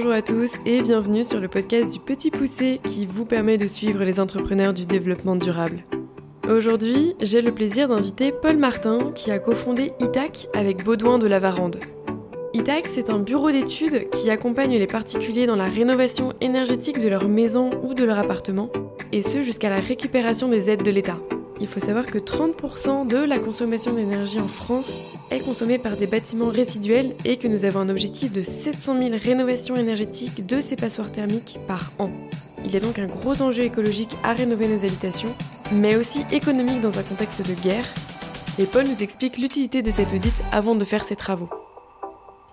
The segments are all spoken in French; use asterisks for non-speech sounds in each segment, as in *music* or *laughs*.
bonjour à tous et bienvenue sur le podcast du Petit Poussé qui vous permet de suivre les entrepreneurs du développement durable. Aujourd'hui, j'ai le plaisir d'inviter Paul Martin qui a cofondé ITAC avec Baudouin de la Varande. ITAC, c'est un bureau d'études qui accompagne les particuliers dans la rénovation énergétique de leur maison ou de leur appartement, et ce jusqu'à la récupération des aides de l'État. Il faut savoir que 30% de la consommation d'énergie en France est consommée par des bâtiments résiduels et que nous avons un objectif de 700 000 rénovations énergétiques de ces passoires thermiques par an. Il y a donc un gros enjeu écologique à rénover nos habitations, mais aussi économique dans un contexte de guerre. Et Paul nous explique l'utilité de cet audit avant de faire ses travaux.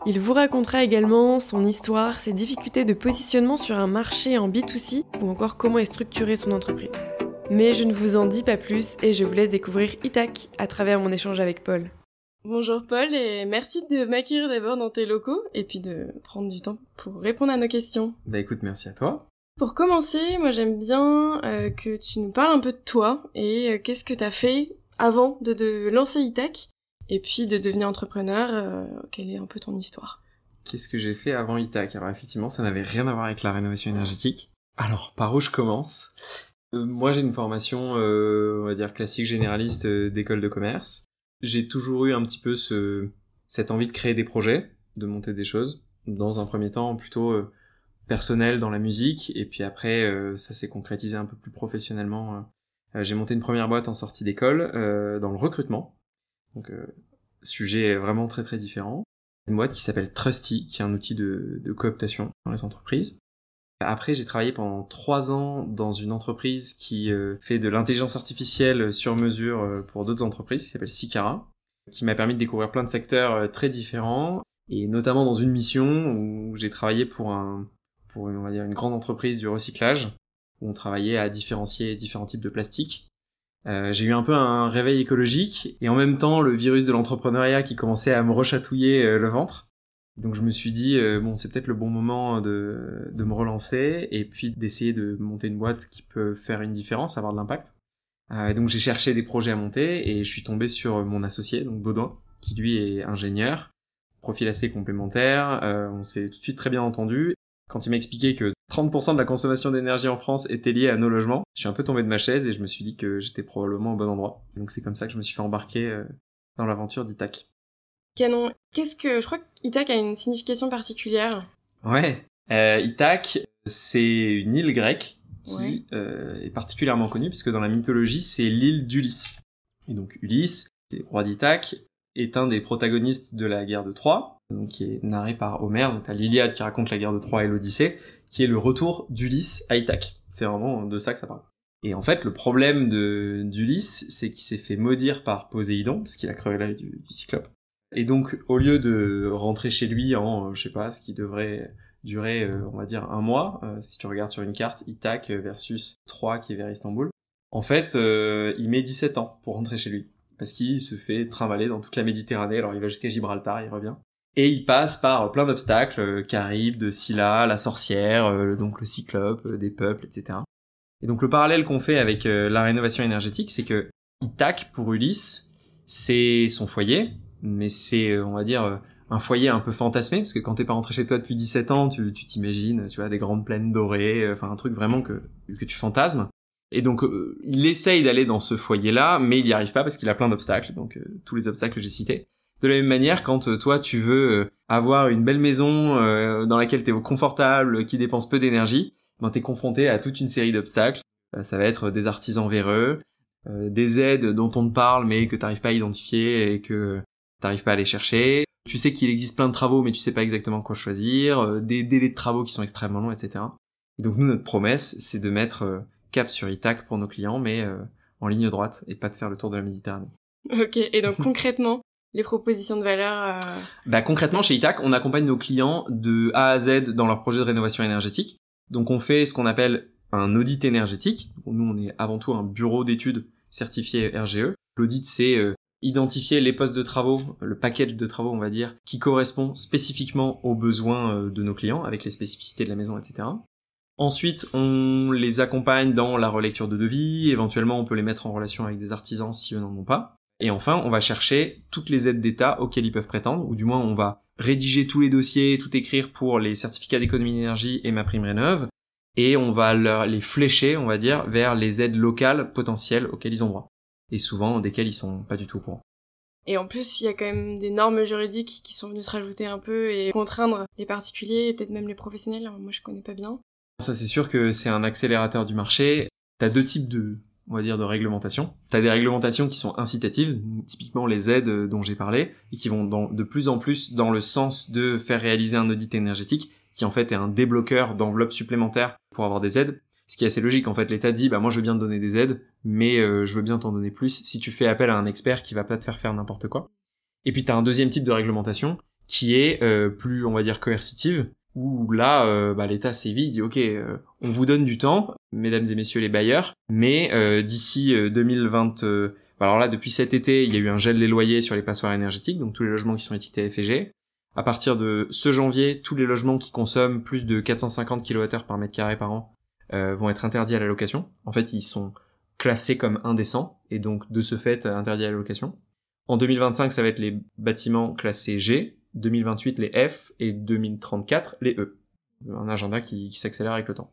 Il vous racontera également son histoire, ses difficultés de positionnement sur un marché en B2C ou encore comment est structurée son entreprise. Mais je ne vous en dis pas plus et je vous laisse découvrir Itac à travers mon échange avec Paul. Bonjour Paul et merci de m'accueillir d'abord dans tes locaux et puis de prendre du temps pour répondre à nos questions. Bah écoute, merci à toi. Pour commencer, moi j'aime bien euh, que tu nous parles un peu de toi et euh, qu'est-ce que tu as fait avant de, de lancer Itac et puis de devenir entrepreneur, euh, quelle est un peu ton histoire? Qu'est-ce que j'ai fait avant Itac? Alors effectivement, ça n'avait rien à voir avec la rénovation énergétique. Alors, par où je commence? Moi, j'ai une formation, euh, on va dire, classique généraliste euh, d'école de commerce. J'ai toujours eu un petit peu ce, cette envie de créer des projets, de monter des choses. Dans un premier temps, plutôt personnel dans la musique, et puis après, ça s'est concrétisé un peu plus professionnellement. j'ai monté une première boîte en sortie d'école dans le recrutement. Donc, sujet vraiment très très différent. Une boîte qui s'appelle Trusty, qui est un outil de, de cooptation dans les entreprises. Après, j'ai travaillé pendant trois ans dans une entreprise qui euh, fait de l'intelligence artificielle sur mesure euh, pour d'autres entreprises, qui s'appelle Sicara, qui m'a permis de découvrir plein de secteurs euh, très différents, et notamment dans une mission où j'ai travaillé pour un, pour on va dire une grande entreprise du recyclage, où on travaillait à différencier différents types de plastique. Euh, j'ai eu un peu un réveil écologique et en même temps le virus de l'entrepreneuriat qui commençait à me rechatouiller le ventre. Donc je me suis dit, euh, bon, c'est peut-être le bon moment de, de me relancer et puis d'essayer de monter une boîte qui peut faire une différence, avoir de l'impact. Euh, donc j'ai cherché des projets à monter et je suis tombé sur mon associé, donc Baudouin, qui lui est ingénieur, profil assez complémentaire, euh, on s'est tout de suite très bien entendu. Quand il m'a expliqué que 30% de la consommation d'énergie en France était liée à nos logements, je suis un peu tombé de ma chaise et je me suis dit que j'étais probablement au bon endroit. Donc c'est comme ça que je me suis fait embarquer euh, dans l'aventure d'Itac. Canon. Qu'est-ce que je crois que Ithac a une signification particulière. Ouais. Euh, Ithac, c'est une île grecque qui euh, est particulièrement connue puisque dans la mythologie, c'est l'île d'Ulysse. Et donc Ulysse, roi d'Ithac, est un des protagonistes de la guerre de Troie, donc qui est narré par Homère. Donc t'as l'Iliade qui raconte la guerre de Troie et l'Odyssée, qui est le retour d'Ulysse à Ithac. C'est vraiment de ça que ça parle. Et en fait, le problème d'Ulysse, c'est qu'il s'est fait maudire par Poséidon, parce qu'il a crevé l'œil du, du cyclope. Et donc, au lieu de rentrer chez lui en, euh, je sais pas, ce qui devrait durer, euh, on va dire, un mois, euh, si tu regardes sur une carte, Itac versus Troyes qui est vers Istanbul, en fait, il met 17 ans pour rentrer chez lui. Parce qu'il se fait trimballer dans toute la Méditerranée, alors il va jusqu'à Gibraltar, il revient. Et il passe par plein d'obstacles, Caribe, de Scylla, la sorcière, donc le cyclope, des peuples, etc. Et donc le parallèle qu'on fait avec la rénovation énergétique, c'est que Ithaque, pour Ulysse, c'est son foyer, mais c'est, euh, on va dire, euh, un foyer un peu fantasmé, parce que quand t'es pas rentré chez toi depuis 17 ans, tu t'imagines, tu vois, des grandes plaines dorées, euh, enfin un truc vraiment que, que tu fantasmes. Et donc il essaye d'aller dans ce foyer-là, mais il n'y arrive pas parce qu'il a plein d'obstacles, donc tous les obstacles que j'ai cités. De la même manière, quand toi tu veux avoir une belle maison dans laquelle t'es confortable, qui dépense peu d'énergie, ben t'es confronté à toute une série d'obstacles. ça va être des artisans véreux, des aides dont on te parle mais que t'arrives pas à identifier et que t'arrives pas à aller chercher. Tu sais qu'il existe plein de travaux, mais tu sais pas exactement quoi choisir, euh, des délais de travaux qui sont extrêmement longs, etc. Et donc nous, notre promesse, c'est de mettre euh, cap sur Itac pour nos clients, mais euh, en ligne droite, et pas de faire le tour de la Méditerranée. Ok, et donc *laughs* concrètement, les propositions de valeur Bah concrètement, chez Itac, on accompagne nos clients de A à Z dans leur projet de rénovation énergétique. Donc on fait ce qu'on appelle un audit énergétique. Nous, on est avant tout un bureau d'études certifié RGE. L'audit, c'est identifier les postes de travaux, le package de travaux on va dire, qui correspond spécifiquement aux besoins euh, de nos clients, avec les spécificités de la maison, etc. Ensuite, on les accompagne dans la relecture de devis, éventuellement on peut les mettre en relation avec des artisans si eux n'en ont pas. Et enfin, on va chercher toutes les aides d'État auxquelles ils peuvent prétendre, ou du moins on va rédiger tous les dossiers, tout écrire pour les certificats d'économie d'énergie et ma prime rénov. Et on va les flécher, on va dire, vers les aides locales potentielles auxquelles ils ont droit. Et souvent desquelles ils sont pas du tout au courant. Et en plus, il y a quand même des normes juridiques qui sont venues se rajouter un peu et contraindre les particuliers et peut-être même les professionnels. moi, je connais pas bien. Ça, c'est sûr que c'est un accélérateur du marché. T'as deux types de, on va dire, de réglementation. T'as des réglementations qui sont incitatives, typiquement les aides dont j'ai parlé, et qui vont de plus en plus dans le sens de faire réaliser un audit énergétique, qui en fait est un débloqueur d'enveloppes supplémentaires pour avoir des aides. Ce qui est assez logique, en fait, l'État dit, bah moi je veux bien te donner des aides, mais euh, je veux bien t'en donner plus si tu fais appel à un expert qui va pas te faire faire n'importe quoi. Et puis t'as un deuxième type de réglementation qui est euh, plus, on va dire, coercitive, où là, euh, bah, l'État sévit, dit ok, euh, on vous donne du temps, mesdames et messieurs les bailleurs, mais euh, d'ici 2020, alors là, depuis cet été, il y a eu un gel des loyers sur les passoires énergétiques, donc tous les logements qui sont étiquetés FG. À partir de ce janvier, tous les logements qui consomment plus de 450 kWh par mètre carré par an vont être interdits à la location. En fait, ils sont classés comme indécents, et donc de ce fait interdits à la location. En 2025, ça va être les bâtiments classés G, 2028 les F et 2034 les E. Un agenda qui, s'accélère avec le temps.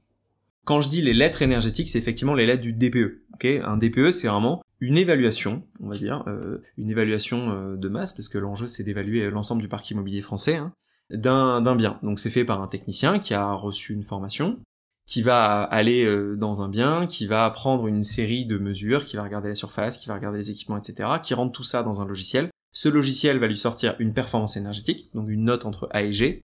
Quand je dis les lettres énergétiques, c'est effectivement les lettres du DPE. un DPE, c'est vraiment une évaluation, on va dire, euh, une évaluation euh, de masse, parce que l'enjeu c'est d'évaluer l'ensemble du parc immobilier français, hein, d'un bien. Donc c'est fait par un technicien qui a reçu une formation, qui va aller euh, dans un bien, qui va prendre une série de mesures, qui va regarder la surface, qui va regarder les équipements, etc., qui rentre tout ça dans un logiciel, ce logiciel va lui sortir une performance énergétique, donc une note entre A et G,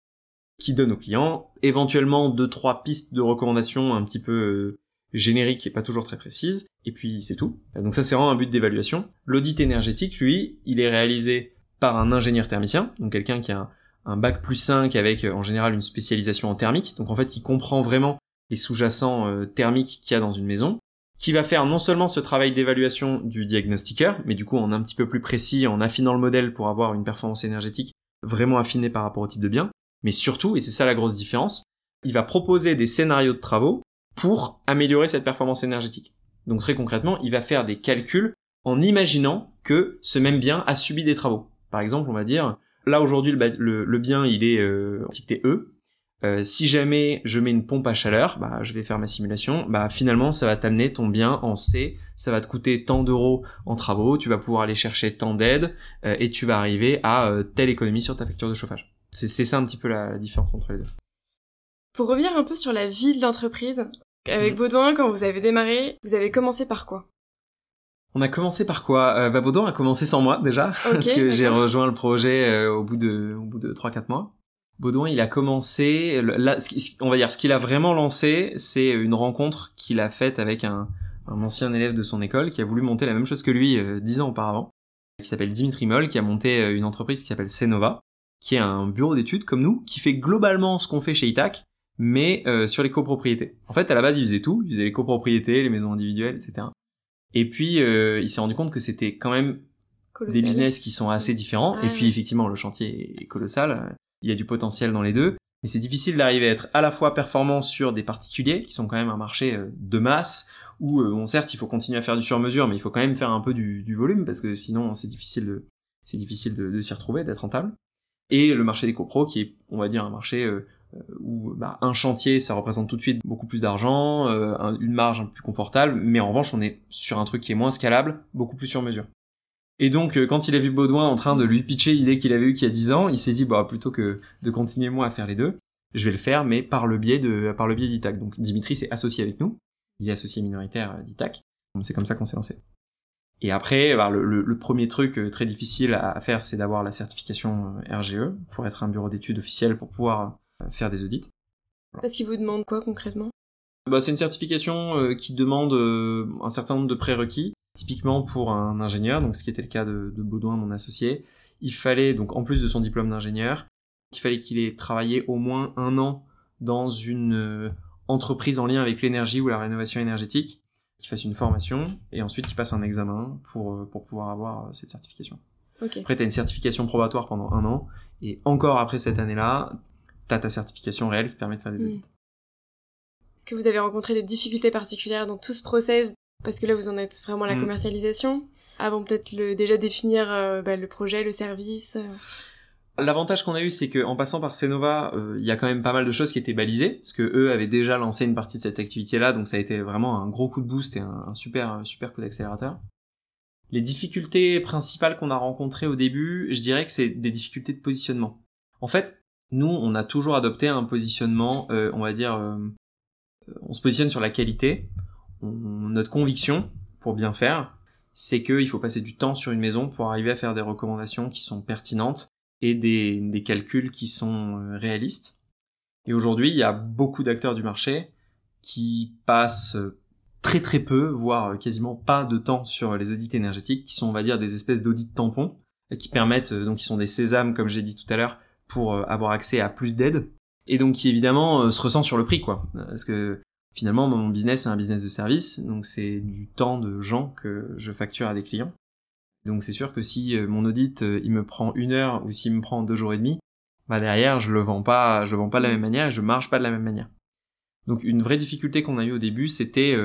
qui donne au client éventuellement deux trois pistes de recommandations un petit peu euh, génériques et pas toujours très précises, et puis c'est tout. Donc ça c'est vraiment un but d'évaluation. L'audit énergétique, lui, il est réalisé par un ingénieur thermicien, donc quelqu'un qui a un, bac plus 5 avec euh, en général une spécialisation en thermique, donc en fait il comprend vraiment les sous-jacents euh, thermiques qu'il y a dans une maison, qui va faire non seulement ce travail d'évaluation du diagnostiqueur, mais du coup en un petit peu plus précis, en affinant le modèle pour avoir une performance énergétique vraiment affinée par rapport au type de bien, mais surtout, et c'est ça la grosse différence, il va proposer des scénarios de travaux pour améliorer cette performance énergétique. Donc très concrètement, il va faire des calculs en imaginant que ce même bien a subi des travaux. Par exemple, on va dire, là aujourd'hui le, bien il est euh, E, euh, si jamais je mets une pompe à chaleur, bah, je vais faire ma simulation, bah, finalement, ça va t'amener ton bien en C, ça va te coûter tant d'euros en travaux, tu vas pouvoir aller chercher tant d'aides, euh, et tu vas arriver à euh, telle économie sur ta facture de chauffage. C'est ça un petit peu la, différence entre les deux. Pour revenir un peu sur la vie de l'entreprise, avec mmh. Baudouin, quand vous avez démarré, vous avez commencé par quoi? On a commencé par quoi? Bah Baudouin a commencé sans moi déjà, *laughs* parce que j'ai rejoint le projet au bout de au bout de 3-4 mois. Baudouin, il a commencé, là, on va dire, ce qu'il a vraiment lancé, c'est une rencontre qu'il a faite avec un, ancien élève de son école qui a voulu monter la même chose que lui euh, dix ans auparavant, qui s'appelle Dimitri Moll, qui a monté euh, une entreprise qui s'appelle Cenova, qui est un bureau d'études comme nous, qui fait globalement ce qu'on fait chez Itac, mais euh, sur les copropriétés. En fait, à la base, il faisait tout, il faisait les copropriétés, les maisons individuelles, etc. Et puis, il s'est rendu compte que c'était quand même des business qui sont assez différents. et puis, effectivement, le chantier est colossal il y a du potentiel dans les deux, mais c'est difficile d'arriver à être à la fois performant sur des particuliers, qui sont quand même un marché euh, de masse, où euh, bon certes il faut continuer à faire du sur-mesure, mais il faut quand même faire un peu du, volume, parce que sinon c'est difficile de c'est difficile de, s'y retrouver, d'être rentable. Et le marché des copros, qui est, on va dire, un marché euh, où bah, un chantier, ça représente tout de suite beaucoup plus d'argent, une marge un peu plus confortable, mais en revanche, on est sur un truc qui est moins scalable, beaucoup plus sur mesure. Et donc, euh, quand il a vu Baudouin en train de lui pitcher l'idée qu'il avait eue il y a 10 ans, il s'est dit, bah, plutôt que de continuer moi à faire les deux, je vais le faire, mais par le biais de, par le biais d'Itac. Donc, Dimitri s'est associé avec nous. Il est associé minoritaire euh, d'Itac. C'est comme ça qu'on s'est lancé. Et après, bah, le, premier truc euh, très difficile à faire, c'est d'avoir la certification RGE pour être un bureau d'études officiel pour pouvoir faire des audits. Parce qu'il vous demande quoi concrètement? Bah, C'est une certification qui demande un certain nombre de prérequis Typiquement pour un ingénieur, donc ce qui était le cas de, Baudouin, mon associé, il fallait donc en plus de son diplôme d'ingénieur, il fallait qu'il ait travaillé au moins un an dans une euh, entreprise en lien avec l'énergie ou la rénovation énergétique, qu'il fasse une formation et ensuite qu'il passe un examen pour, euh, pour pouvoir avoir euh, cette certification. Après, tu as une certification probatoire pendant un an et encore après cette année-là, tu as ta certification réelle qui te permet de faire des hmm. audits. Est-ce que vous avez rencontré des difficultés particulières dans tout ce process parce que là, vous en êtes vraiment à la mm. commercialisation. Avant peut-être le, déjà définir euh, bah, le projet, le service. L'avantage qu'on a eu, c'est qu'en passant par Cenova, euh, il y a quand même pas mal de choses qui étaient balisées, parce que eux avaient déjà lancé une partie de cette activité-là, donc ça a été vraiment un gros coup de boost et un, super super coup d'accélérateur. Les difficultés principales qu'on a rencontrées au début, je dirais que c'est des difficultés de positionnement. En fait, nous, on a toujours adopté un positionnement, euh, on va dire, euh, on se positionne sur la qualité. Notre conviction, pour bien faire, c'est qu'il faut passer du temps sur une maison pour arriver à faire des recommandations qui sont pertinentes et des, des calculs qui sont euh, réalistes. Et aujourd'hui, il y a beaucoup d'acteurs du marché qui passent très très peu, voire quasiment pas de temps sur les audits énergétiques, qui sont, on va dire, des espèces d'audits tampons, qui permettent, donc qui sont des sésames, comme j'ai dit tout à l'heure, pour euh, avoir accès à plus d'aide, et donc qui évidemment euh, se ressent sur le prix, quoi. Parce que finalement, mon business c'est un business de service, donc c'est du temps de gens que je facture à des clients. Donc c'est sûr que si euh, mon audit il me prend une heure ou s'il me prend deux jours et demi, bah derrière je le vends pas, je le vends pas de la même manière et je marche pas de la même manière. Donc une vraie difficulté qu'on a eu au début, c'était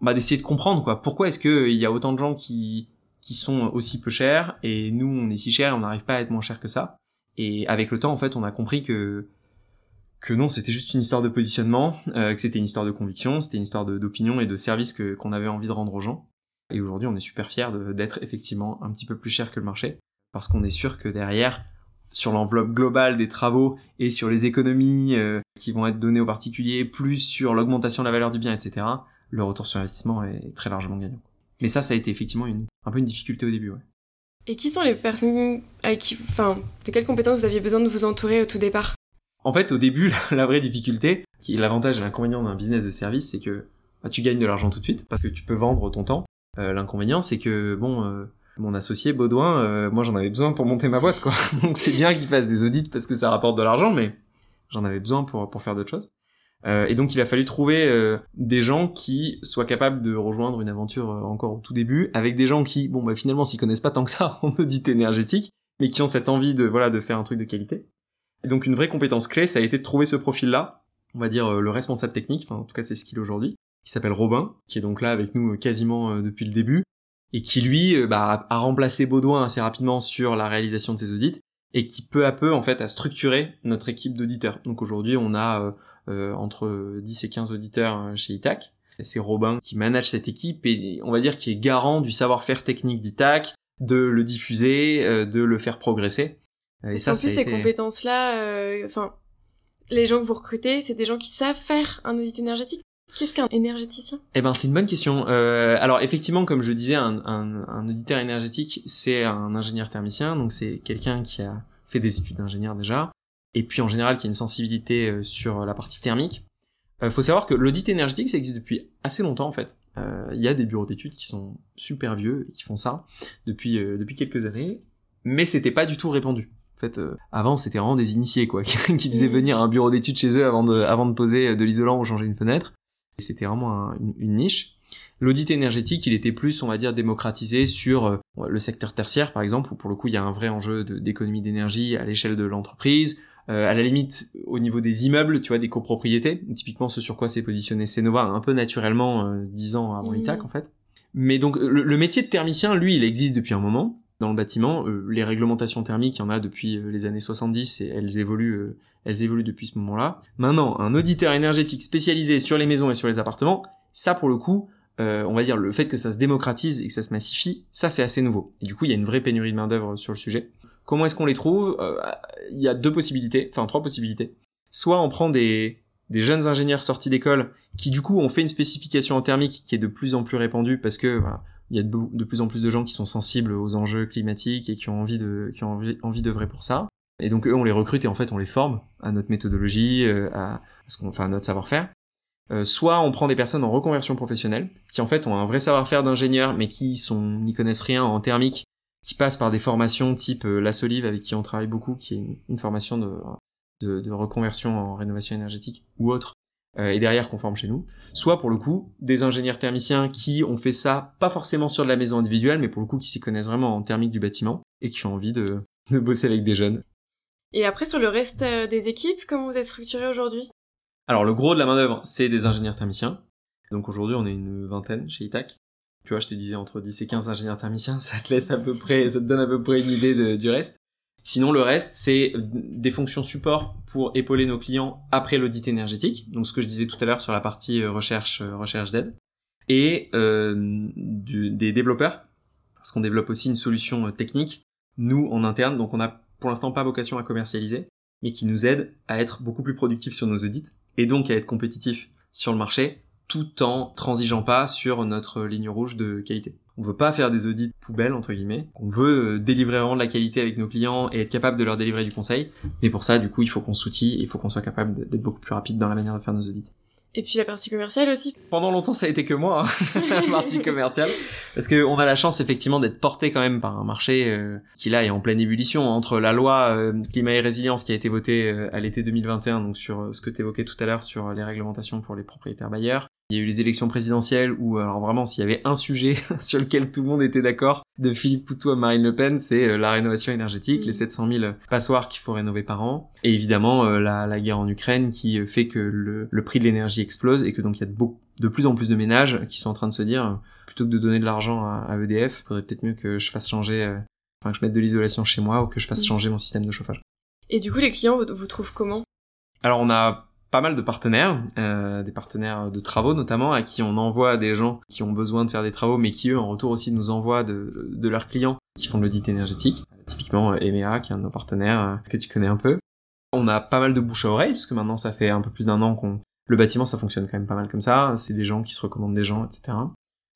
bah, d'essayer de comprendre quoi. Pourquoi est-ce qu'il y a autant de gens qui qui sont aussi peu chers et nous on est si cher, on n'arrive pas à être moins cher que ça? Et avec le temps en fait, on a compris que que non, c'était juste une histoire de positionnement, euh, que c'était une histoire de conviction, c'était une histoire d'opinion et de service que qu'on avait envie de rendre aux gens. Et aujourd'hui, on est super fiers d'être effectivement un petit peu plus cher que le marché, parce qu'on est sûr que derrière, sur l'enveloppe globale des travaux et sur les économies euh, qui vont être données aux particuliers, plus sur l'augmentation de la valeur du bien, etc., le retour sur investissement est très largement gagnant. Mais ça, ça a été effectivement une, un peu une difficulté au début. Ouais. Et qui sont les personnes avec qui, enfin, de quelles compétences vous aviez besoin de vous entourer au tout départ? En fait, au début, *laughs* la, vraie difficulté, qui est l'avantage et l'inconvénient d'un business de service, c'est que bah, tu gagnes de l'argent tout de suite parce que tu peux vendre ton temps. Euh, l'inconvénient, c'est que bon, euh, mon associé Baudouin, euh, moi j'en avais besoin pour monter ma boîte, quoi. *laughs* Donc c'est bien qu'il fasse des audits parce que ça rapporte de l'argent, mais j'en avais besoin pour pour faire d'autres choses. Euh, et donc il a fallu trouver euh, des gens qui soient capables de rejoindre une aventure euh, encore au tout début, avec des gens qui, bon bah finalement s'y connaissent pas tant que ça *laughs* en audit énergétique, mais qui ont cette envie de voilà de faire un truc de qualité. Et donc une vraie compétence clé, ça a été de trouver ce profil-là, on va dire le responsable technique, enfin en tout cas c'est ce qu'il est aujourd'hui, qui s'appelle Robin, qui est donc là avec nous quasiment depuis le début, et qui lui bah, a remplacé Baudouin assez rapidement sur la réalisation de ses audits, et qui peu à peu en fait a structuré notre équipe d'auditeurs. Donc aujourd'hui on a euh, entre 10 et 15 auditeurs euh, chez Itac. C'est Robin qui manage cette équipe et on va dire qui est garant du savoir-faire technique d'Itac, de le diffuser, euh, de le faire progresser. Et, ça, en plus, ces compétences-là, enfin, les gens que vous recrutez, c'est des gens qui savent faire un audit énergétique. Qu'est-ce qu'un énergéticien? Eh ben, c'est une bonne question. Euh, alors, effectivement, comme je disais, un, un, un auditeur énergétique, c'est un ingénieur thermicien, donc c'est quelqu'un qui a fait des études d'ingénieur déjà, et puis en général qui a une sensibilité euh, sur la partie thermique. Euh, faut savoir que l'audit énergétique, ça existe depuis assez longtemps en fait. Euh, il y a des bureaux d'études qui sont super vieux et qui font ça depuis depuis quelques années, mais c'était pas du tout répandu. En fait, avant c'était vraiment des initiés quoi, *laughs* qui faisaient mmh. venir un bureau d'études chez eux avant de avant de poser de l'isolant ou changer une fenêtre. Et c'était vraiment une, niche. L'audit énergétique, il était plus, on va dire, démocratisé sur le secteur tertiaire, par exemple, où pour le coup, il y a un vrai enjeu d'économie d'énergie à l'échelle de l'entreprise, euh, à la limite au niveau des immeubles, tu vois, des copropriétés, typiquement ce sur quoi s'est positionné Cenova un peu naturellement euh, dix ans avant l'ITAC en fait. Mais donc le, métier de thermicien, lui, il existe depuis un moment dans le bâtiment. Euh, les réglementations thermiques, il y en a depuis les années 70 et elles évoluent, elles évoluent depuis ce moment-là. Maintenant, un auditeur énergétique spécialisé sur les maisons et sur les appartements, ça pour le coup, on va dire le fait que ça se démocratise et que ça se massifie, ça c'est assez nouveau. Et du coup, il y a une vraie pénurie de main d'œuvre sur le sujet. Comment est-ce qu'on les trouve? Euh, Il y a deux possibilités, enfin trois possibilités. Soit on prend des, des jeunes ingénieurs sortis d'école qui du coup ont fait une spécification en thermique qui est de plus en plus répandue parce que il y a de, plus en plus de gens qui sont sensibles aux enjeux climatiques et qui ont envie de qui ont envie, d'œuvrer pour ça. Et donc eux on les recrute et en fait on les forme à notre méthodologie, euh, à, ce qu'on, enfin à notre savoir-faire. Euh, soit on prend des personnes en reconversion professionnelle qui en fait ont un vrai savoir-faire d'ingénieur mais qui sont n'y connaissent rien en thermique qui passe par des formations type euh, La Solive avec qui on travaille beaucoup, qui est une, formation de, de, reconversion en rénovation énergétique ou autre, et derrière qu'on forme chez nous. Soit pour le coup des ingénieurs thermiciens qui ont fait ça pas forcément sur de la maison individuelle, mais pour le coup qui s'y connaissent vraiment en thermique du bâtiment et qui ont envie de, de bosser avec des jeunes. Et après sur le reste euh, des équipes, comment vous êtes structuré aujourd'hui? Alors le gros de la main d'œuvre, c'est des ingénieurs thermiciens. Donc aujourd'hui on est une vingtaine chez Itac. Tu vois, je te disais entre 10 et 15 ingénieurs thermiciens, *laughs* ça te laisse à peu près, ça te donne à peu près une idée de, du reste. Sinon, le reste, c'est des fonctions support pour épauler nos clients après l'audit énergétique. Donc, ce que je disais tout à l'heure sur la partie euh, recherche, euh, recherche d'aide. Et euh, du, des développeurs, parce qu'on développe aussi une solution euh, technique, nous, en interne. Donc, on n'a pour l'instant pas vocation à commercialiser, mais qui nous aide à être beaucoup plus productifs sur nos audits et donc à être compétitifs sur le marché tout en transigeant pas sur notre ligne rouge de qualité. On veut pas faire des audits poubelles entre guillemets. On veut euh, délivrer vraiment de la qualité avec nos clients et être capable de leur délivrer du conseil. Mais pour ça, du coup, il faut qu'on s'outille, il faut qu'on soit capable d'être beaucoup plus rapide dans la manière de faire nos audits. Et puis la partie commerciale aussi. Pendant longtemps, ça a été que moi, hein, *laughs* la partie *laughs* commerciale, parce que on a la chance effectivement d'être porté quand même par un marché euh, qui là est en pleine ébullition entre la loi euh, climat et résilience qui a été votée euh, à l'été 2021, donc sur ce que tu évoquais tout à l'heure sur les réglementations pour les propriétaires bailleurs, il y a eu les élections présidentielles où, alors vraiment, s'il y avait un sujet *laughs* sur lequel tout le monde était d'accord, de Philippe Poutou à Marine Le Pen, c'est euh, la rénovation énergétique, les 700 000 passoires qu'il faut rénover par an, et évidemment euh, la, la guerre en Ukraine qui euh, fait que le, le prix de l'énergie explose et que donc il y a de, beaucoup, de plus en plus de ménages qui sont en train de se dire, euh, plutôt que de donner de l'argent à, à EDF, faudrait peut-être mieux que je fasse changer, euh, enfin que je mette de l'isolation chez moi ou que je fasse Mmh. changer mon système de chauffage. Et du coup, les clients, vous, vous trouvent comment? Alors on a pas mal de partenaires, euh, des partenaires de travaux notamment, à qui on envoie des gens qui ont besoin de faire des travaux, mais qui eux en retour aussi nous envoient de, leurs clients qui font de l'audit énergétique. Typiquement euh, EMEA, qui est un de nos partenaires euh, que tu connais un peu. On a pas mal de bouche à oreille, puisque maintenant ça fait un peu plus d'un an qu'on... Le bâtiment, ça fonctionne quand même pas mal comme ça. C'est des gens qui se recommandent des gens, etc.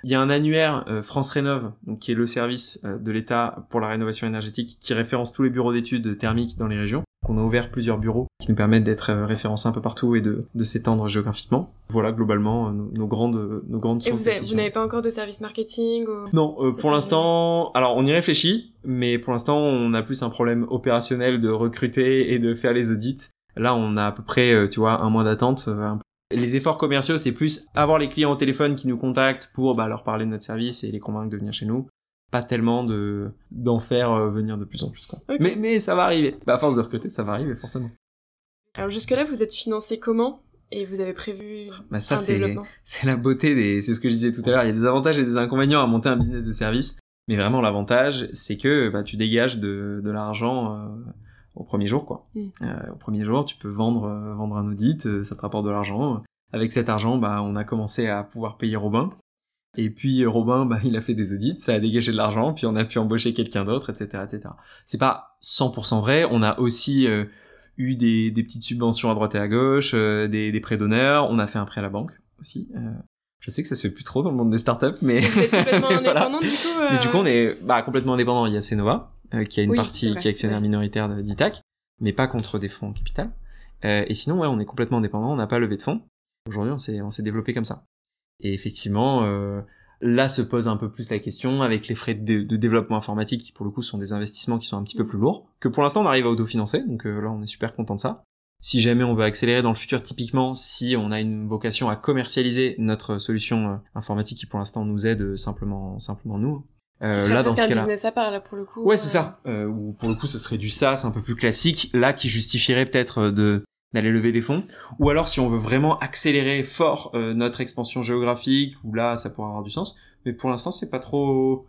Il y a un annuaire euh, France Rénov, donc qui est le service euh, de l'État pour la rénovation énergétique, qui référence tous les bureaux d'études thermiques dans les régions. qu'on a ouvert plusieurs bureaux qui nous permettent d'être euh, référencés un peu partout et de, de s'étendre géographiquement. Voilà globalement nos, nos grandes nos grandes Et sources vous n'avez pas encore de service marketing ou... Non, euh, pour l'instant, alors on y réfléchit, mais pour l'instant on a plus un problème opérationnel de recruter et de faire les audits. Là, on a à peu près, tu vois, un mois d'attente. Les efforts commerciaux, c'est plus avoir les clients au téléphone qui nous contactent pour bah, leur parler de notre service et les convaincre de venir chez nous. Pas tellement de d'en faire euh, venir de plus en plus. Quoi. Mais mais ça va arriver. Bah, à force de recruter, ça va arriver forcément. Alors jusque-là, vous êtes financé comment? Et vous avez prévu Bah ça un c'est développement? c'est la beauté des c'est ce que je disais tout à l'heure il y a des avantages et des inconvénients à monter un business de service mais vraiment l'avantage c'est que bah tu dégages de de l'argent euh, au premier jour quoi Mm. Euh, au premier jour tu peux vendre euh, vendre un audit euh, ça te rapporte de l'argent avec cet argent bah on a commencé à pouvoir payer Robin et puis euh, Robin bah *laughs* il a fait des audits ça a dégagé de l'argent puis on a pu embaucher quelqu'un d'autre etc etc c'est pas 100% vrai on a aussi euh, eu des, des petites subventions à droite et à gauche, euh, des, des prêts d'honneur, on a fait un prêt à la banque aussi. Euh, je sais que ça se fait plus trop dans le monde des startups, mais... Vous êtes complètement *laughs* Voilà. indépendant du coup euh, du coup, on est bah, complètement indépendant. Il y a Cenova, euh, qui a une Oui, partie vrai, qui est actionnaire minoritaire d'Itac, mais pas contre des fonds capital. Euh, et sinon, ouais, on est complètement indépendant, on n'a pas levé de fonds. Aujourd'hui, on s'est on s'est développé comme ça. Et effectivement, euh, là se pose un peu plus la question avec les frais de, de développement informatique qui, pour le coup, sont des investissements qui sont un petit peu Mm. plus lourds, que pour l'instant, on arrive à autofinancer. Donc euh, là, on est super content de ça. Si jamais on veut accélérer dans le futur, typiquement, si on a une vocation à commercialiser notre solution euh, informatique qui pour l'instant nous aide euh, simplement, simplement nous, euh, là dans ce un cas-là, business à part là pour le coup. ouais euh, c'est ça. Euh, ou pour le coup, ce serait du SaaS un peu plus classique, là qui justifierait peut-être euh, de d'aller lever des fonds. Ou alors si on veut vraiment accélérer fort euh, notre expansion géographique, où là ça pourrait avoir du sens. Mais pour l'instant, c'est pas trop.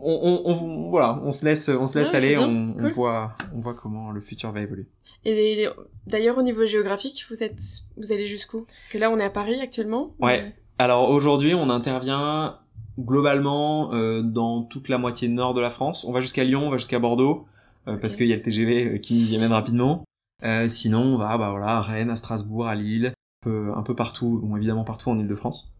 On, on, on- voilà, on se laisse, on se laisse Ouais, aller, bien, on, on voit, on voit comment le futur va évoluer. Et d'ailleurs au niveau géographique, vous êtes, vous allez jusqu'où? Parce que là, on est à Paris actuellement. Ouais. Alors aujourd'hui, on intervient globalement euh, dans toute la moitié nord de la France. On va jusqu'à Lyon, on va jusqu'à Bordeaux, euh, parce qu'il y a le TGV euh, qui nous y amène rapidement. Euh, sinon, on va bah, voilà, à Rennes, à Strasbourg, à Lille, un peu, un peu partout, bon, évidemment partout en Ile-de-France.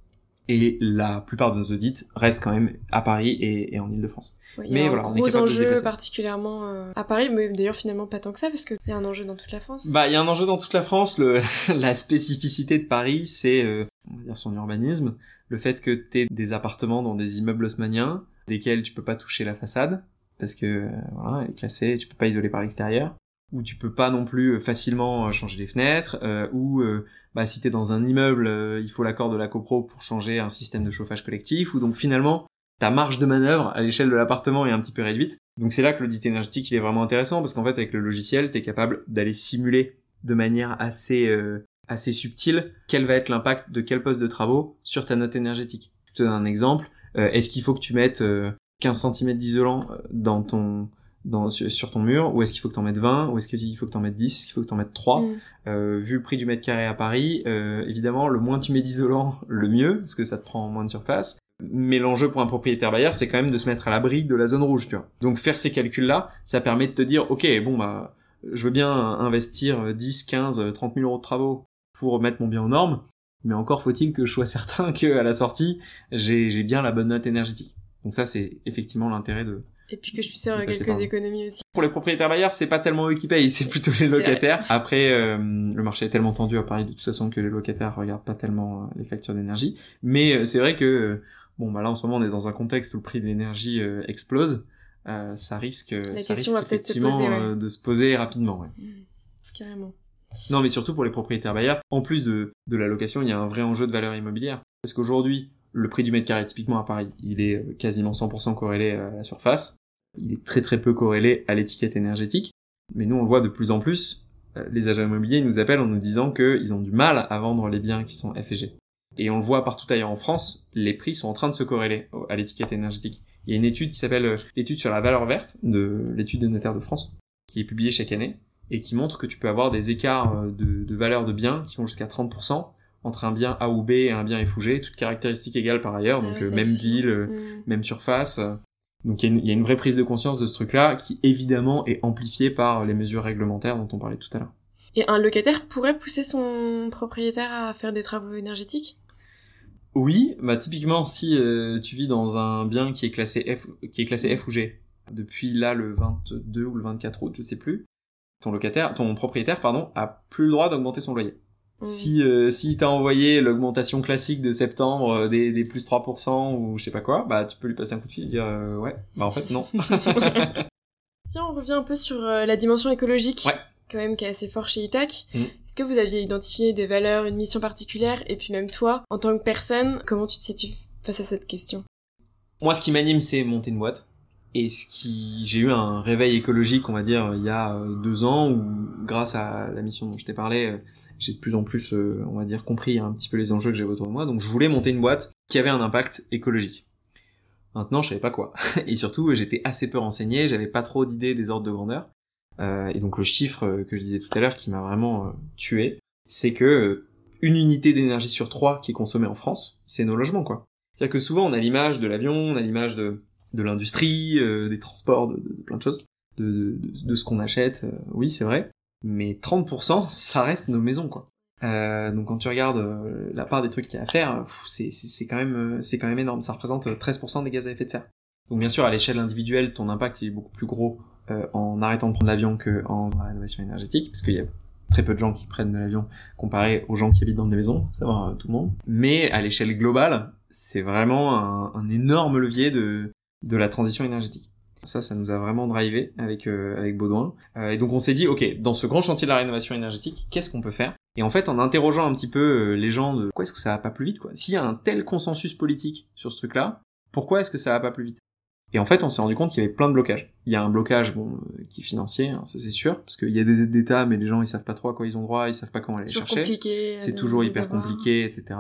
Et la plupart de nos audits restent quand même à Paris et, et en Ile-de-France. Ouais, il y Mais a un voilà, on est gros de enjeu particulièrement euh, à Paris, mais d'ailleurs finalement pas tant que ça, parce qu'il y a un enjeu dans toute la France. Bah, il y a un enjeu dans toute la France. Le, *laughs* la spécificité de Paris, c'est, euh, on va dire son urbanisme, le fait que t'aies des appartements dans des immeubles haussmanniens, desquels tu peux pas toucher la façade, parce que, euh, voilà, elle est classée, tu peux pas isoler par l'extérieur, ou tu peux pas non plus euh, facilement euh, changer les fenêtres, ou, euh, bah, si t'es dans un immeuble, il faut l'accord de la copro pour changer un système de chauffage collectif, ou donc finalement, ta marge de manœuvre à l'échelle de l'appartement est un petit peu réduite. Donc c'est là que l'audit énergétique il est vraiment intéressant parce qu'en fait avec le logiciel t'es capable d'aller simuler de manière assez assez subtile quel va être l'impact de quel poste de travaux sur ta note énergétique? Je te donne un exemple. Euh, Est-ce qu'il faut que tu mettes euh, 15 cm d'isolant euh, dans ton dans, sur, ton mur, ou est-ce qu'il faut que t'en mettes 20, ou est-ce qu'il faut que t'en mettes 10, est-ce qu'il faut que t'en mettes 3. Mm. Euh, vu le prix du mètre carré à Paris, euh, évidemment, le moins tu mets d'isolant, *laughs* le mieux, parce que ça te prend moins de surface. Mais l'enjeu pour un propriétaire bailleur, c'est quand même de se mettre à l'abri de la zone rouge, tu vois. Donc faire ces calculs-là, ça permet de te dire, ok, bon bah, je veux bien investir 10, 15, 30 000 euros de travaux pour mettre mon bien aux normes, mais encore faut-il que je sois *laughs* certain que à la sortie, j'ai bien la bonne note énergétique. Donc ça, c'est effectivement l'intérêt de, et puis que je puisse avoir quelques économies aussi. Pour les propriétaires bailleurs, c'est pas tellement eux qui payent, c'est plutôt les locataires. Après, euh, le marché est tellement tendu à Paris de toute façon que les locataires regardent pas tellement euh, les factures d'énergie. Mais euh, c'est vrai que bon, bah là en ce moment on est dans un contexte où le prix de l'énergie explose. ça risque, ça risque effectivement de se poser rapidement. Ouais. Mmh, carrément. Non, mais surtout pour les propriétaires bailleurs, en plus de, de la location, il y a un vrai enjeu de valeur immobilière. Parce qu'aujourd'hui, le prix du mètre carré, typiquement à Paris, il est euh, quasiment 100% corrélé à la surface. Il est très très peu corrélé à l'étiquette énergétique. Mais nous, on le voit de plus en plus. Euh, les agents immobiliers nous appellent en nous disant qu'ils ont du mal à vendre les biens qui sont F et on le voit partout ailleurs en France, les prix sont en train de se corréler à l'étiquette énergétique. Il y a une étude qui s'appelle euh, l'étude sur la valeur verte de l'étude de notaire de France, qui est publiée chaque année, et qui montre que tu peux avoir des écarts de, de valeur de biens qui vont jusqu'à 30% entre un bien A ou B et un bien F ou G, toutes caractéristiques égales par ailleurs, donc euh, même ville, euh, mm. même surface. Donc il y, a une vraie prise de conscience de ce truc-là qui évidemment est amplifiée par les mesures réglementaires dont on parlait tout à l'heure. Et un locataire pourrait pousser son propriétaire à faire des travaux énergétiques? Oui, bah typiquement si euh, tu vis dans un bien qui est classé F, qui est classé F ou G depuis là le 22 ou le 24 août, je sais plus, ton locataire, ton propriétaire pardon, a plus le droit d'augmenter son loyer. Mm. Si euh, si t'as envoyé l'augmentation classique de septembre euh, des, des plus 3% ou je sais pas quoi, bah tu peux lui passer un coup de fil et dire euh, ouais, bah en fait non. *laughs* *laughs* si on revient un peu sur la dimension écologique, ouais. quand même qui est assez fort chez Itac, mm. est-ce que vous aviez identifié des valeurs, une mission particulière? Et puis même toi, en tant que personne, comment tu te situes face à cette question? Moi ce qui m'anime c'est monter une boîte. Et ce qui, j'ai eu un réveil écologique, on va dire, il y a deux ans, où grâce à la mission dont je t'ai parlé, j'ai de plus en plus, euh, on va dire, compris un petit peu les enjeux que j'avais autour de moi. Donc je voulais monter une boîte qui avait un impact écologique. Maintenant, je savais pas quoi. *laughs* et surtout, j'étais assez peu renseigné, j'avais pas trop d'idées des ordres de grandeur. Euh, et donc le chiffre que je disais tout à l'heure qui m'a vraiment euh, tué, c'est que une unité d'énergie sur trois qui est consommée en France, c'est nos logements, quoi. C'est-à-dire que souvent, on a l'image de l'avion, on a l'image de, de l'industrie, des transports, de, de, plein de choses, de, de ce qu'on achète. oui, c'est vrai mais 30% ça reste nos maisons quoi. Euh, donc quand tu regardes euh, la part des trucs qu'il y a à faire, c'est quand même euh, c'est quand même énorme. Ça représente 13% des gaz à effet de serre. Donc bien sûr à l'échelle individuelle, ton impact il est beaucoup plus gros en arrêtant de prendre l'avion que en rénovation énergétique, parce qu'il y a très peu de gens qui prennent de l'avion comparé aux gens qui habitent dans des maisons, savoir tout le monde. Mais à l'échelle globale, c'est vraiment un énorme levier de de la transition énergétique. Ça, ça nous a vraiment drivé avec euh, avec Baudouin. Euh, et donc on s'est dit, ok, dans ce grand chantier de la rénovation énergétique, qu'est-ce qu'on peut faire? Et en fait, en interrogeant un petit peu euh, les gens de, pourquoi est-ce que ça va pas plus vite quoi? S'il y a un tel consensus politique sur ce truc-là, pourquoi est-ce que ça va pas plus vite? Et en fait, on s'est rendu compte qu'il y avait plein de blocages. Il y a un blocage, bon, qui est financier, hein, ça c'est sûr, parce qu'il y a des aides d'État, mais les gens ils savent pas trop à quoi ils ont droit, ils savent pas comment aller les chercher. C'est toujours hyper compliqué, etc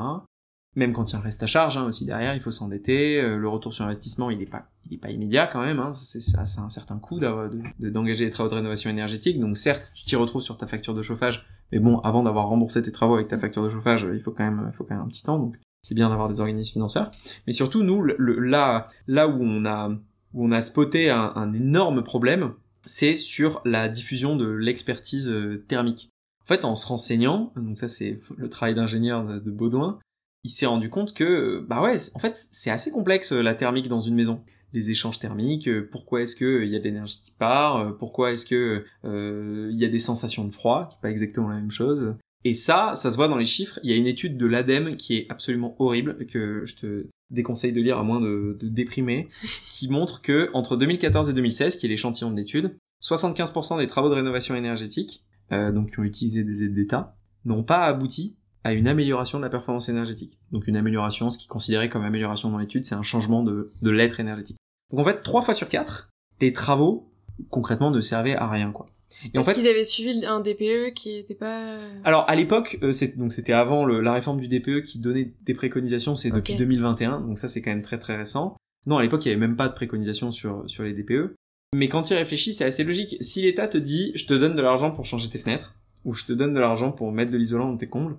même quand il y reste à charge hein, aussi derrière, il faut s'endetter. Euh, le retour sur investissement, il est pas, il est pas immédiat quand même. Hein, c'est un certain coût d'engager de, des travaux de rénovation énergétique. Donc certes, tu t'y retrouves sur ta facture de chauffage, mais bon, avant d'avoir remboursé tes travaux avec ta facture de chauffage, il faut quand même, faut quand même un petit temps. Donc c'est bien d'avoir des organismes financeurs. Mais surtout nous, là, là où on a, où on a spoté un, un énorme problème, c'est sur la diffusion de l'expertise euh, thermique. En fait, en se renseignant, donc ça c'est le travail d'ingénieur de, de Baudouin, il s'est rendu compte que, bah ouais, en fait, c'est assez complexe la thermique dans une maison. Les échanges thermiques, euh, pourquoi est-ce que il y a de l'énergie qui part, euh, pourquoi est-ce que euh, il y a des sensations de froid, qui est pas exactement la même chose. Et ça, ça se voit dans les chiffres. Il y a une étude de l'ADEME qui est absolument horrible, que je te déconseille de lire à moins de, de déprimer, *laughs* qui montre que entre 2014 et 2016, qui est l'échantillon de l'étude, 75% des travaux de rénovation énergétique, donc qui ont utilisé des aides d'État, n'ont pas abouti à une amélioration de la performance énergétique. Donc une amélioration, ce qui est considéré comme amélioration dans l'étude, c'est un changement de, de l'être énergétique. Donc en fait, trois fois sur quatre, les travaux concrètement ne servaient à rien quoi. Et en fait, qu'ils avaient suivi un DPE qui était pas. Alors à l'époque, euh, donc c'était avant le, la réforme du DPE qui donnait des préconisations, c'est depuis 2021, donc ça c'est quand même très très récent. Non, à l'époque il y avait même pas de préconisations sur sur les DPE. Mais quand tu y réfléchis, c'est assez logique. Si l'État te dit, je te donne de l'argent pour changer tes fenêtres, ou je te donne de l'argent pour mettre de l'isolant dans tes combles,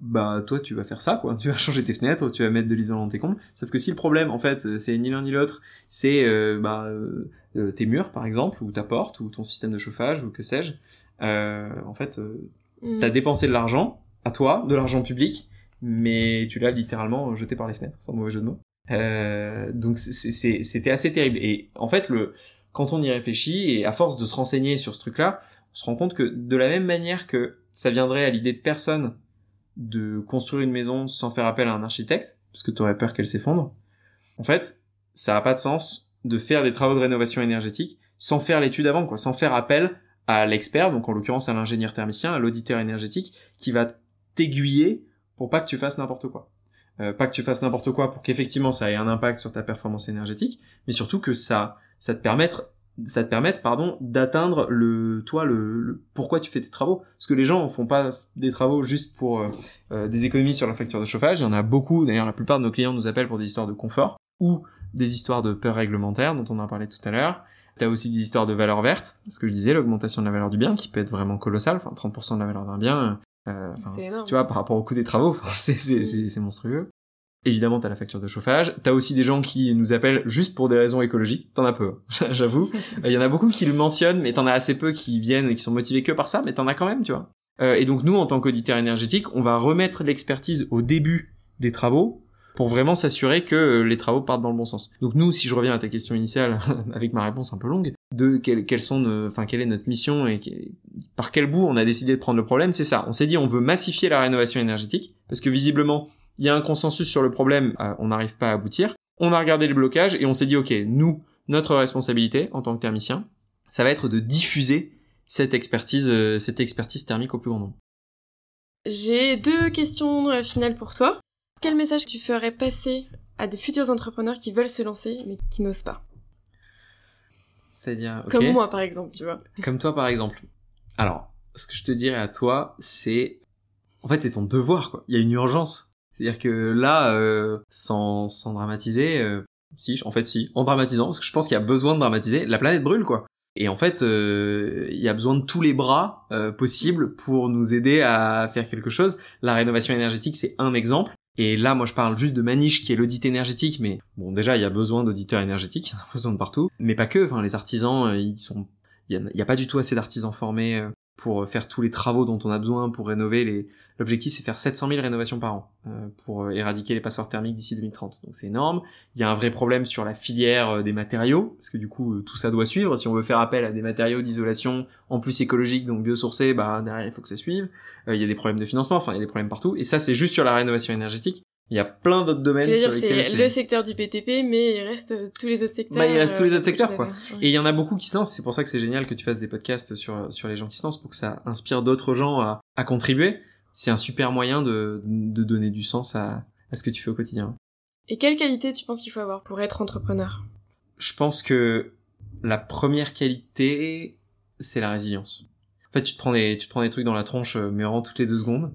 bah toi tu vas faire ça quoi. *laughs* Tu vas changer tes fenêtres, tu vas mettre de l'isolant dans tes combles. Sauf que si le problème en fait c'est ni l'un ni l'autre, c'est euh, bah, euh, euh, tes murs par exemple, ou ta porte, ou ton système de chauffage, ou que sais-je, en fait mm. t'as dépensé de l'argent à toi, de l'argent public, mais tu l'as littéralement jeté par les fenêtres, sans mauvais jeu de mots. donc c'était assez terrible. Et en fait le quand on y réfléchit et à force de se renseigner sur ce truc-là, on se rend compte que de la même manière que ça viendrait à l'idée de personne de construire une maison sans faire appel à un architecte, parce que tu aurais peur qu'elle s'effondre. En fait, ça n'a pas de sens de faire des travaux de rénovation énergétique sans faire l'étude avant, quoi, sans faire appel à l'expert, donc en l'occurrence à l'ingénieur thermicien, à l'auditeur énergétique, qui va t'aiguiller pour pas que tu fasses n'importe quoi. Euh, pas que tu fasses n'importe quoi pour qu'effectivement ça ait un impact sur ta performance énergétique, mais surtout que ça, ça te permette ça te permette pardon d'atteindre le toi le, pourquoi tu fais tes travaux. Parce que les gens font pas des travaux juste pour euh, euh, des économies sur la facture de chauffage. Il y en a beaucoup. D'ailleurs la plupart de nos clients nous appellent pour des histoires de confort ou des histoires de peur réglementaire dont on a parlé tout à l'heure. T'as aussi des histoires de valeur verte, ce que je disais, l'augmentation de la valeur du bien, qui peut être vraiment colossale, enfin 30% de la valeur d'un bien, euh, tu vois, par rapport au coût des travaux, *laughs* c'est monstrueux. Évidemment, t'as la facture de chauffage. T'as aussi des gens qui nous appellent juste pour des raisons écologiques. T'en as peu, hein. *laughs* j'avoue. Il y en a beaucoup qui le mentionnent, mais t'en as assez peu qui viennent et qui sont motivés que par ça, mais t'en as quand même, tu vois. Euh, et donc nous, en tant qu'auditeur énergétique, on va remettre l'expertise au début des travaux pour vraiment s'assurer que euh, les travaux partent dans le bon sens. Donc nous, si je reviens à ta question initiale *laughs* avec ma réponse un peu longue, de quelles sont, enfin quelle est notre mission et par quel bout on a décidé de prendre le problème, c'est ça. On s'est dit on veut massifier la rénovation énergétique parce que visiblement il y a un consensus sur le problème, euh, on n'arrive pas à aboutir. On a regardé les blocages et on s'est dit, ok, nous, notre responsabilité en tant que thermicien, ça va être de diffuser cette expertise, euh, cette expertise thermique au plus grand nombre. J'ai deux questions euh, finales pour toi. Quel message tu ferais passer à des futurs entrepreneurs qui veulent se lancer mais qui n'osent pas? C'est-à-dire, comme moi par exemple, tu vois. Comme toi par exemple. Alors, ce que je te dirais à toi, c'est, en fait, c'est ton devoir quoi. Il y a une urgence. C'est-à-dire que là, euh, sans, sans dramatiser, euh, si, en fait si, en dramatisant, parce que je pense qu'il y a besoin de dramatiser, la planète brûle quoi. Et en fait, euh, il y a besoin de tous les bras possibles pour nous aider à faire quelque chose. La rénovation énergétique, c'est un exemple. Et là, moi, je parle juste de ma niche qui est l'audit énergétique, mais bon, déjà, il y a besoin d'auditeurs énergétiques, *laughs* il y en a besoin de partout. Mais pas que, enfin, les artisans, ils sont, il y, a, pas du tout assez d'artisans formés pour faire tous les travaux dont on a besoin pour rénover les. L'objectif c'est faire 700 000 rénovations par an euh, pour euh, éradiquer les passoires thermiques d'ici 2030. Donc c'est énorme. Il y a un vrai problème sur la filière euh, des matériaux parce que du coup tout ça doit suivre. Si on veut faire appel à des matériaux d'isolation en plus écologiques donc biosourcés, bah derrière il faut que ça suive. il y a des problèmes de financement, enfin il y a des problèmes partout. Et ça c'est juste sur la rénovation énergétique. Il y a plein d'autres domaines sur lesquels c'est le secteur du PTP, mais il reste tous les autres secteurs. Bah, il reste tous les autres secteurs, quoi. Et il y en a beaucoup qui se lancent. C'est pour ça que c'est génial que tu fasses des podcasts sur sur les gens qui se lancent pour que ça inspire d'autres gens à, à contribuer. C'est un super moyen de de donner du sens à à ce que tu fais au quotidien. Et quelle qualité tu penses qu'il faut avoir pour être entrepreneur? Je pense que la première qualité, c'est la résilience. En fait, tu te prends des tu te prends des trucs dans la tronche, euh, mais vraiment toutes les deux secondes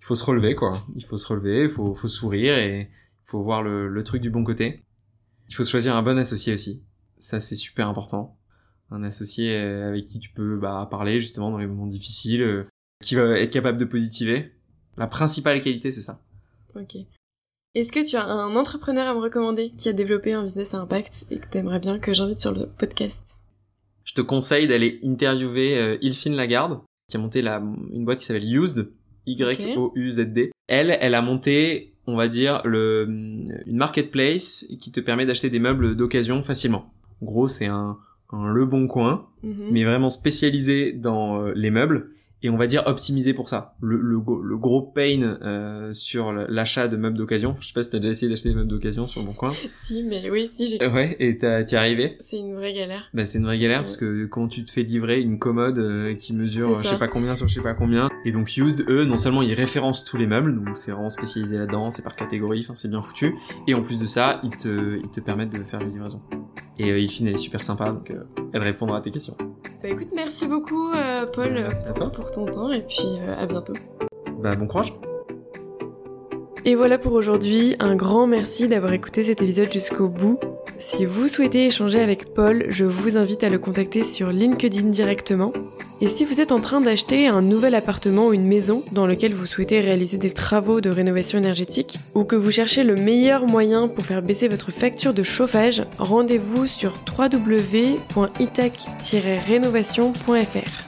il faut se relever quoi. Il faut se relever, il faut, faut sourire et il faut voir le, le truc du bon côté. Il faut choisir un bon associé aussi. Ça c'est super important. Un associé euh, avec qui tu peux bah, parler justement dans les moments difficiles, euh, qui va être capable de positiver. La principale qualité c'est ça. Ok. Est-ce que tu as un entrepreneur à me recommander qui a développé un business à impact et que t'aimerais bien que j'invite sur le podcast? Je te conseille d'aller interviewer euh, Ilfine Lagarde, qui a monté la, une boîte qui s'appelle Used, y-O-U-Z-D. Elle, elle a monté, on va dire, le, une marketplace qui te permet d'acheter des meubles d'occasion facilement. En gros, c'est un, un Le Bon Coin, mhm. mais vraiment spécialisé dans euh, les meubles et on va dire optimiser pour ça. Le, le, le gros pain euh, sur l'achat de meubles d'occasion. Je sais pas si t'as déjà essayé d'acheter des meubles d'occasion sur Bon Coin. *laughs* si, mais oui, si j'ai. Ouais, et t'y es arrivé? C'est une vraie galère. Bah c'est une vraie galère parce que quand tu te fais livrer une commode euh, qui mesure je sais pas combien sur je sais pas combien, et donc Used eux non seulement ils référencent tous les meubles, donc c'est vraiment spécialisé là-dedans, c'est par catégorie, enfin c'est bien foutu, et en plus de ça ils te ils te permettent de faire les livraisons. Et euh, elle est super sympa, donc euh, elle répondra à tes questions. Bah écoute, merci beaucoup euh, Paul pour, pour, ton temps et puis euh, à bientôt. Bah bon courage. Et voilà pour aujourd'hui, un grand merci d'avoir écouté cet épisode jusqu'au bout. Si vous souhaitez échanger avec Paul, je vous invite à le contacter sur LinkedIn directement. Et si vous êtes en train d'acheter un nouvel appartement ou une maison dans lequel vous souhaitez réaliser des travaux de rénovation énergétique, ou que vous cherchez le meilleur moyen pour faire baisser votre facture de chauffage, rendez-vous sur www.itac-rénovation.fr.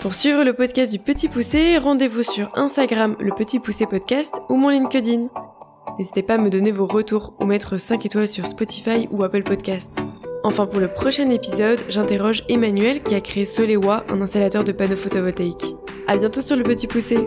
Pour suivre le podcast du Petit Poussé, rendez-vous sur Instagram, le Petit Poussé Podcast ou mon LinkedIn. N'hésitez pas à me donner vos retours ou mettre 5 étoiles sur Spotify ou Apple Podcast. Enfin, pour le prochain épisode, j'interroge Emmanuel qui a créé Solewa, un installateur de panneaux photovoltaïques. À bientôt sur le Petit Poussé!